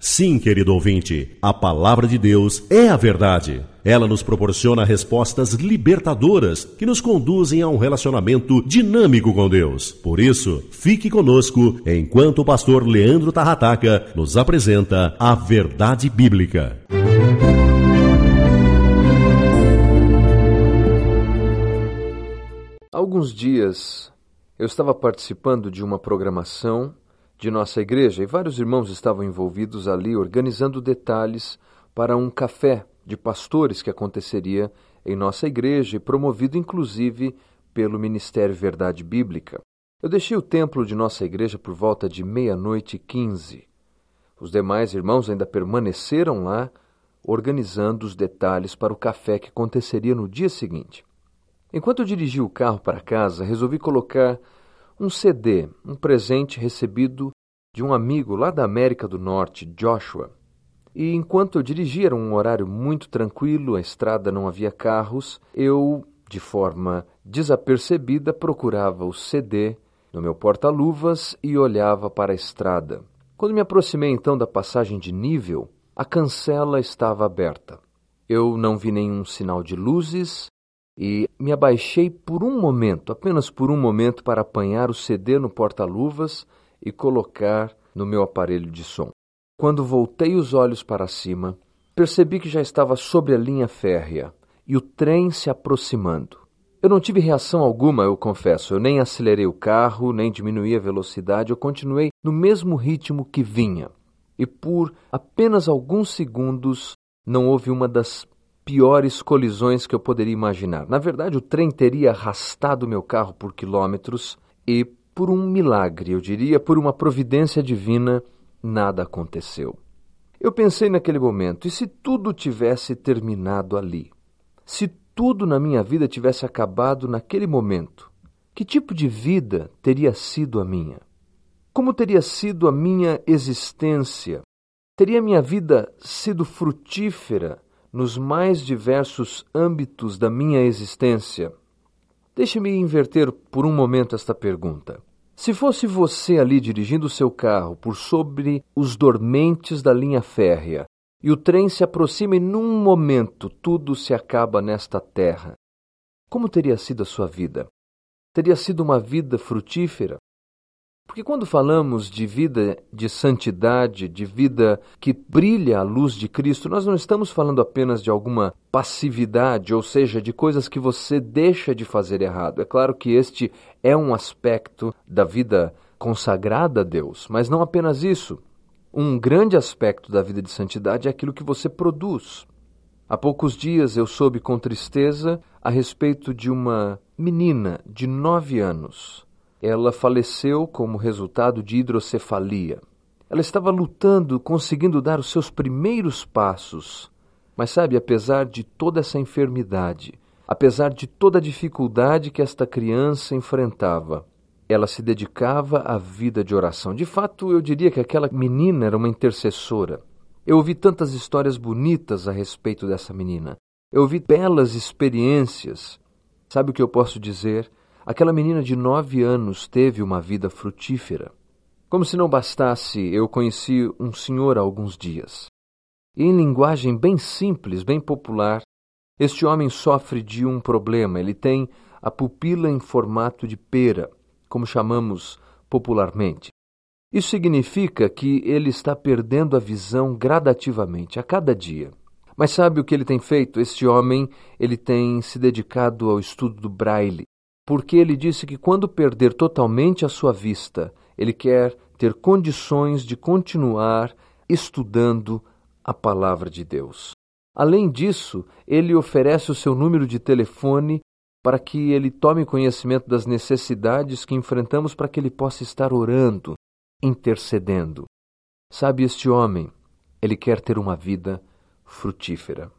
Sim, querido ouvinte, a palavra de Deus é a verdade. Ela nos proporciona respostas libertadoras que nos conduzem a um relacionamento dinâmico com Deus. Por isso, fique conosco enquanto o pastor Leandro Tarrataca nos apresenta a verdade bíblica. Há alguns dias eu estava participando de uma programação de nossa igreja e vários irmãos estavam envolvidos ali organizando detalhes para um café de pastores que aconteceria em nossa igreja e promovido inclusive pelo Ministério Verdade Bíblica. Eu deixei o templo de nossa igreja por volta de meia-noite e quinze. Os demais irmãos ainda permaneceram lá organizando os detalhes para o café que aconteceria no dia seguinte. Enquanto eu dirigia o carro para casa, resolvi colocar um CD, um presente recebido de um amigo lá da América do Norte, Joshua. E enquanto eu dirigia, era um horário muito tranquilo, a estrada não havia carros, eu, de forma desapercebida, procurava o CD no meu porta-luvas e olhava para a estrada. Quando me aproximei então da passagem de nível, a cancela estava aberta. Eu não vi nenhum sinal de luzes, e me abaixei por um momento, apenas por um momento, para apanhar o CD no porta-luvas e colocar no meu aparelho de som. Quando voltei os olhos para cima, percebi que já estava sobre a linha férrea e o trem se aproximando. Eu não tive reação alguma, eu confesso. Eu nem acelerei o carro, nem diminuí a velocidade, eu continuei no mesmo ritmo que vinha. E por apenas alguns segundos não houve uma das piores colisões que eu poderia imaginar. Na verdade, o trem teria arrastado meu carro por quilômetros e, por um milagre, eu diria, por uma providência divina, nada aconteceu. Eu pensei naquele momento, e se tudo tivesse terminado ali? Se tudo na minha vida tivesse acabado naquele momento, que tipo de vida teria sido a minha? Como teria sido a minha existência? Teria minha vida sido frutífera nos mais diversos âmbitos da minha existência. Deixe-me inverter por um momento esta pergunta. Se fosse você ali dirigindo seu carro por sobre os dormentes da linha férrea e o trem se aproxima e num momento tudo se acaba nesta terra, como teria sido a sua vida? Teria sido uma vida frutífera? Porque quando falamos de vida de santidade, de vida que brilha a luz de Cristo, nós não estamos falando apenas de alguma passividade, ou seja, de coisas que você deixa de fazer errado. É claro que este é um aspecto da vida consagrada a Deus, mas não apenas isso. Um grande aspecto da vida de santidade é aquilo que você produz. Há poucos dias eu soube com tristeza a respeito de uma menina de nove anos ela faleceu como resultado de hidrocefalia. Ela estava lutando, conseguindo dar os seus primeiros passos. Mas sabe, apesar de toda essa enfermidade, apesar de toda a dificuldade que esta criança enfrentava, ela se dedicava à vida de oração. De fato, eu diria que aquela menina era uma intercessora. Eu ouvi tantas histórias bonitas a respeito dessa menina. Eu ouvi belas experiências. Sabe o que eu posso dizer? Aquela menina de nove anos teve uma vida frutífera. Como se não bastasse, eu conheci um senhor há alguns dias. E em linguagem bem simples, bem popular, Este homem sofre de um problema, ele tem a pupila em formato de pera, como chamamos popularmente. Isso significa que ele está perdendo a visão gradativamente, a cada dia. Mas sabe o que ele tem feito? Este homem, ele tem se dedicado ao estudo do braille, porque ele disse que quando perder totalmente a sua vista, ele quer ter condições de continuar estudando a palavra de Deus. Além disso, ele oferece o seu número de telefone para que ele tome conhecimento das necessidades que enfrentamos para que ele possa estar orando, intercedendo. Sabe, este homem, ele quer ter uma vida frutífera.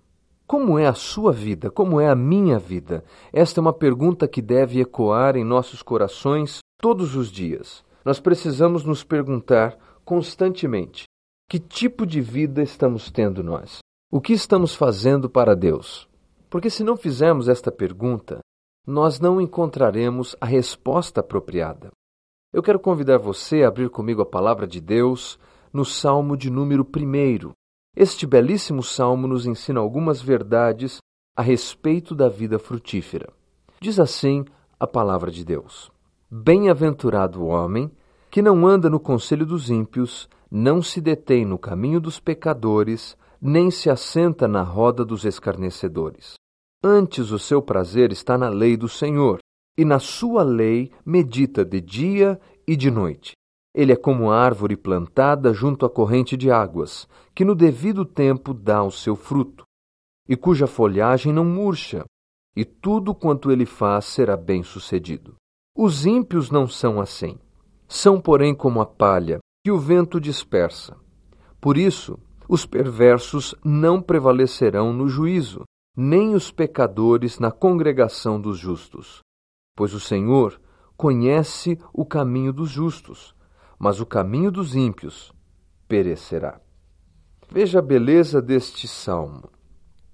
Como é a sua vida? Como é a minha vida? Esta é uma pergunta que deve ecoar em nossos corações todos os dias. Nós precisamos nos perguntar constantemente: que tipo de vida estamos tendo nós? O que estamos fazendo para Deus? Porque se não fizermos esta pergunta, nós não encontraremos a resposta apropriada. Eu quero convidar você a abrir comigo a palavra de Deus no Salmo de número 1. Este belíssimo salmo nos ensina algumas verdades a respeito da vida frutífera. Diz assim a palavra de Deus: Bem-aventurado o homem que não anda no conselho dos ímpios, não se detém no caminho dos pecadores, nem se assenta na roda dos escarnecedores. Antes o seu prazer está na lei do Senhor, e na sua lei medita de dia e de noite. Ele é como árvore plantada junto à corrente de águas, que no devido tempo dá o seu fruto, e cuja folhagem não murcha, e tudo quanto ele faz será bem sucedido. Os ímpios não são assim. São, porém, como a palha, que o vento dispersa. Por isso, os perversos não prevalecerão no juízo, nem os pecadores na congregação dos justos. Pois o Senhor conhece o caminho dos justos, mas o caminho dos ímpios perecerá. Veja a beleza deste salmo.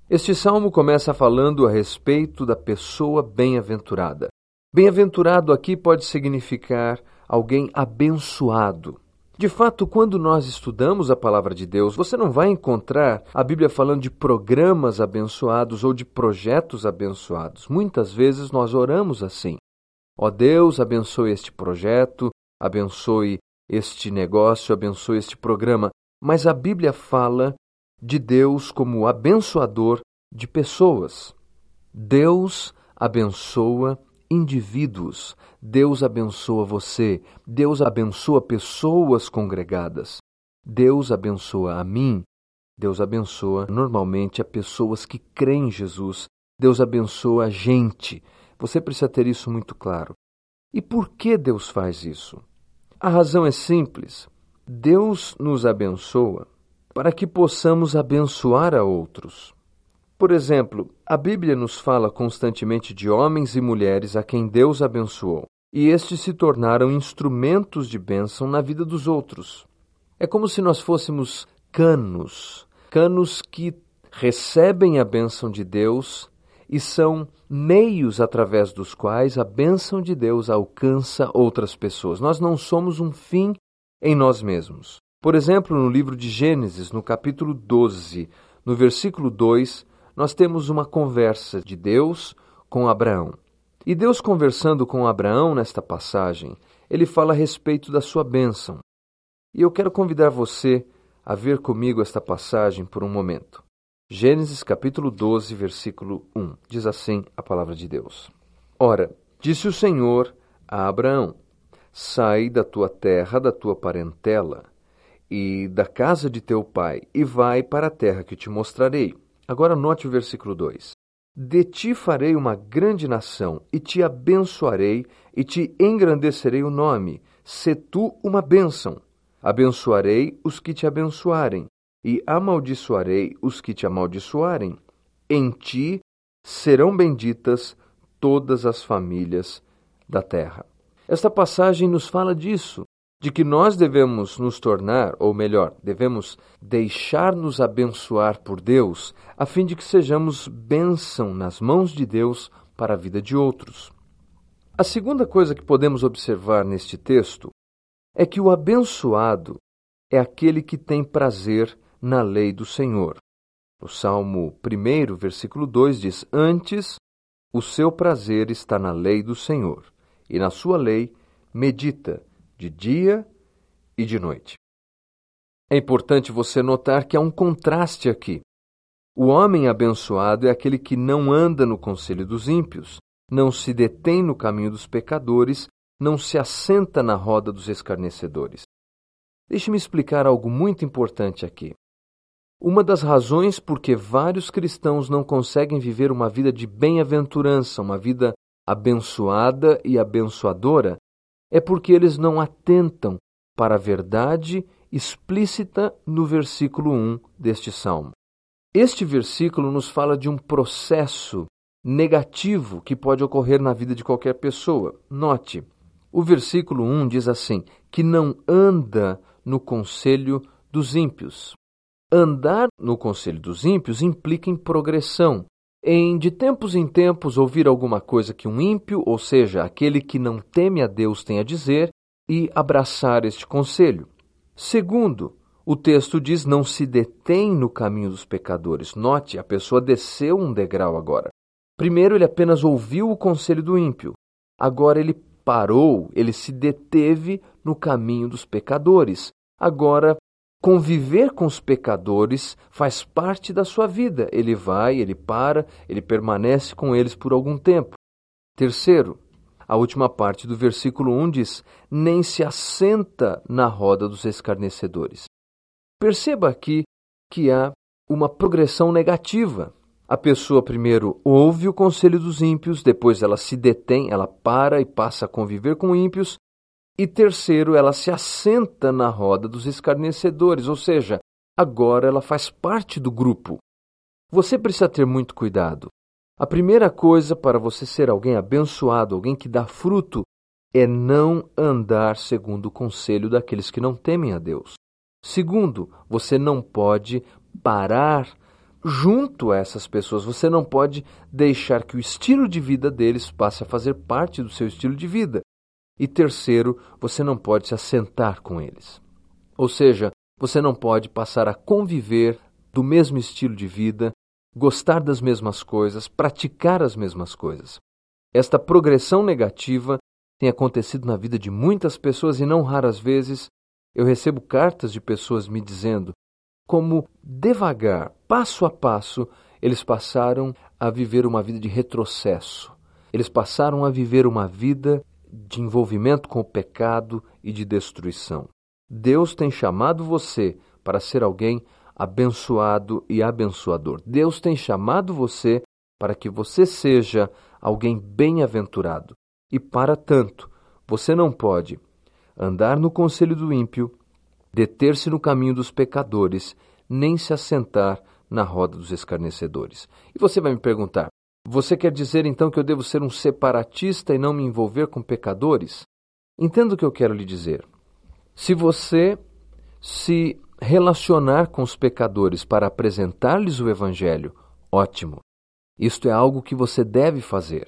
Este salmo começa falando a respeito da pessoa bem-aventurada. Bem-aventurado aqui pode significar alguém abençoado. De fato, quando nós estudamos a palavra de Deus, você não vai encontrar a Bíblia falando de programas abençoados ou de projetos abençoados. Muitas vezes nós oramos assim: Ó oh Deus, abençoe este projeto, abençoe este negócio, abençoe este programa. Mas a Bíblia fala de Deus como abençoador de pessoas. Deus abençoa indivíduos. Deus abençoa você. Deus abençoa pessoas congregadas. Deus abençoa a mim. Deus abençoa normalmente a pessoas que creem em Jesus. Deus abençoa a gente. Você precisa ter isso muito claro. E por que Deus faz isso? A razão é simples. Deus nos abençoa para que possamos abençoar a outros. Por exemplo, a Bíblia nos fala constantemente de homens e mulheres a quem Deus abençoou, e estes se tornaram instrumentos de bênção na vida dos outros. É como se nós fôssemos canos, canos que recebem a bênção de Deus e são meios através dos quais a bênção de Deus alcança outras pessoas. Nós não somos um fim em nós mesmos. Por exemplo, no livro de Gênesis, no capítulo 12, no versículo 2, nós temos uma conversa de Deus com Abraão. E Deus conversando com Abraão nesta passagem, ele fala a respeito da sua bênção. E eu quero convidar você a ver comigo esta passagem por um momento. Gênesis capítulo 12, versículo 1. Diz assim a palavra de Deus: Ora, disse o Senhor a Abraão: Sai da tua terra, da tua parentela e da casa de teu pai, e vai para a terra que te mostrarei. Agora note o versículo 2. De ti farei uma grande nação, e te abençoarei, e te engrandecerei o nome. Se tu uma bênção. Abençoarei os que te abençoarem, e amaldiçoarei os que te amaldiçoarem. Em ti serão benditas todas as famílias da terra. Esta passagem nos fala disso de que nós devemos nos tornar, ou melhor, devemos deixar-nos abençoar por Deus, a fim de que sejamos bênção nas mãos de Deus para a vida de outros. A segunda coisa que podemos observar neste texto é que o abençoado é aquele que tem prazer na lei do Senhor. No Salmo 1, versículo 2 diz: Antes o seu prazer está na lei do Senhor, e na sua lei medita de dia e de noite. É importante você notar que há um contraste aqui. O homem abençoado é aquele que não anda no conselho dos ímpios, não se detém no caminho dos pecadores, não se assenta na roda dos escarnecedores. Deixe-me explicar algo muito importante aqui. Uma das razões por que vários cristãos não conseguem viver uma vida de bem-aventurança, uma vida abençoada e abençoadora, é porque eles não atentam para a verdade explícita no versículo 1 deste salmo. Este versículo nos fala de um processo negativo que pode ocorrer na vida de qualquer pessoa. Note, o versículo 1 diz assim: que não anda no conselho dos ímpios. Andar no conselho dos ímpios implica em progressão, em de tempos em tempos ouvir alguma coisa que um ímpio, ou seja, aquele que não teme a Deus, tem a dizer e abraçar este conselho. Segundo, o texto diz não se detém no caminho dos pecadores. Note, a pessoa desceu um degrau agora. Primeiro ele apenas ouviu o conselho do ímpio. Agora ele parou, ele se deteve no caminho dos pecadores. Agora, conviver com os pecadores faz parte da sua vida. Ele vai, ele para, ele permanece com eles por algum tempo. Terceiro, a última parte do versículo 1 diz: Nem se assenta na roda dos escarnecedores. Perceba aqui que há uma progressão negativa. A pessoa primeiro ouve o conselho dos ímpios, depois ela se detém, ela para e passa a conviver com ímpios, e terceiro, ela se assenta na roda dos escarnecedores, ou seja, agora ela faz parte do grupo. Você precisa ter muito cuidado. A primeira coisa para você ser alguém abençoado, alguém que dá fruto, é não andar segundo o conselho daqueles que não temem a Deus. Segundo, você não pode parar junto a essas pessoas. Você não pode deixar que o estilo de vida deles passe a fazer parte do seu estilo de vida. E terceiro, você não pode se assentar com eles. Ou seja, você não pode passar a conviver do mesmo estilo de vida, gostar das mesmas coisas, praticar as mesmas coisas. Esta progressão negativa tem acontecido na vida de muitas pessoas e não raras vezes eu recebo cartas de pessoas me dizendo como devagar, passo a passo, eles passaram a viver uma vida de retrocesso. Eles passaram a viver uma vida de envolvimento com o pecado e de destruição. Deus tem chamado você para ser alguém abençoado e abençoador. Deus tem chamado você para que você seja alguém bem-aventurado. E para tanto, você não pode andar no conselho do ímpio, deter-se no caminho dos pecadores, nem se assentar na roda dos escarnecedores. E você vai me perguntar: você quer dizer então que eu devo ser um separatista e não me envolver com pecadores? Entenda o que eu quero lhe dizer. Se você se relacionar com os pecadores para apresentar-lhes o Evangelho, ótimo. Isto é algo que você deve fazer.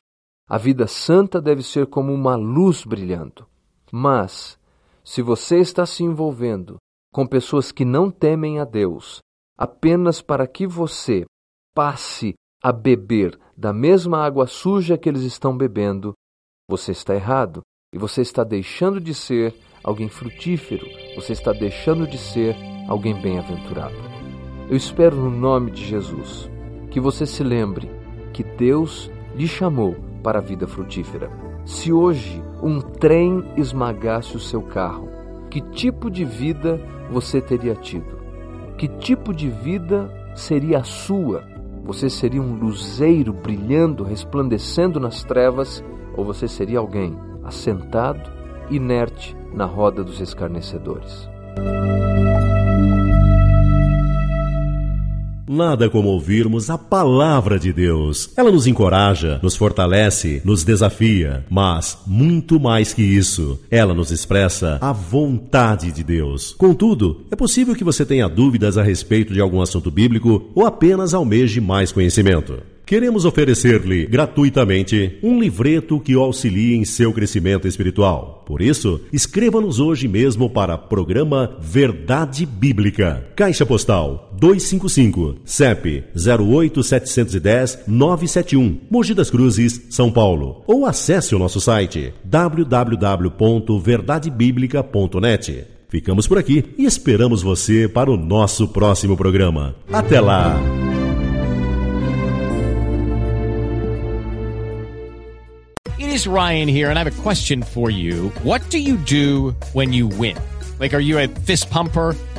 A vida santa deve ser como uma luz brilhando. Mas, se você está se envolvendo com pessoas que não temem a Deus, apenas para que você passe a beber da mesma água suja que eles estão bebendo, você está errado e você está deixando de ser alguém frutífero, você está deixando de ser alguém bem-aventurado. Eu espero no nome de Jesus que você se lembre que Deus lhe chamou para a vida frutífera. Se hoje um trem esmagasse o seu carro, que tipo de vida você teria tido? Que tipo de vida seria a sua? Você seria um luzeiro brilhando, resplandecendo nas trevas, ou você seria alguém assentado, inerte na roda dos escarnecedores? Nada como ouvirmos a palavra de Deus. Ela nos encoraja, nos fortalece, nos desafia, mas muito mais que isso, ela nos expressa a vontade de Deus. Contudo, é possível que você tenha dúvidas a respeito de algum assunto bíblico ou apenas almeje mais conhecimento. Queremos oferecer-lhe gratuitamente um livreto que o auxilie em seu crescimento espiritual. Por isso, escreva-nos hoje mesmo para programa Verdade Bíblica. Caixa Postal 255. CEP 08710-971. Mogi das Cruzes, São Paulo. Ou acesse o nosso site www.verdadebiblica.net. Ficamos por aqui e esperamos você para o nosso próximo programa. Até lá! It is Ryan here, and I have a question for you. What do you do when you win? Like, are you a fist pumper?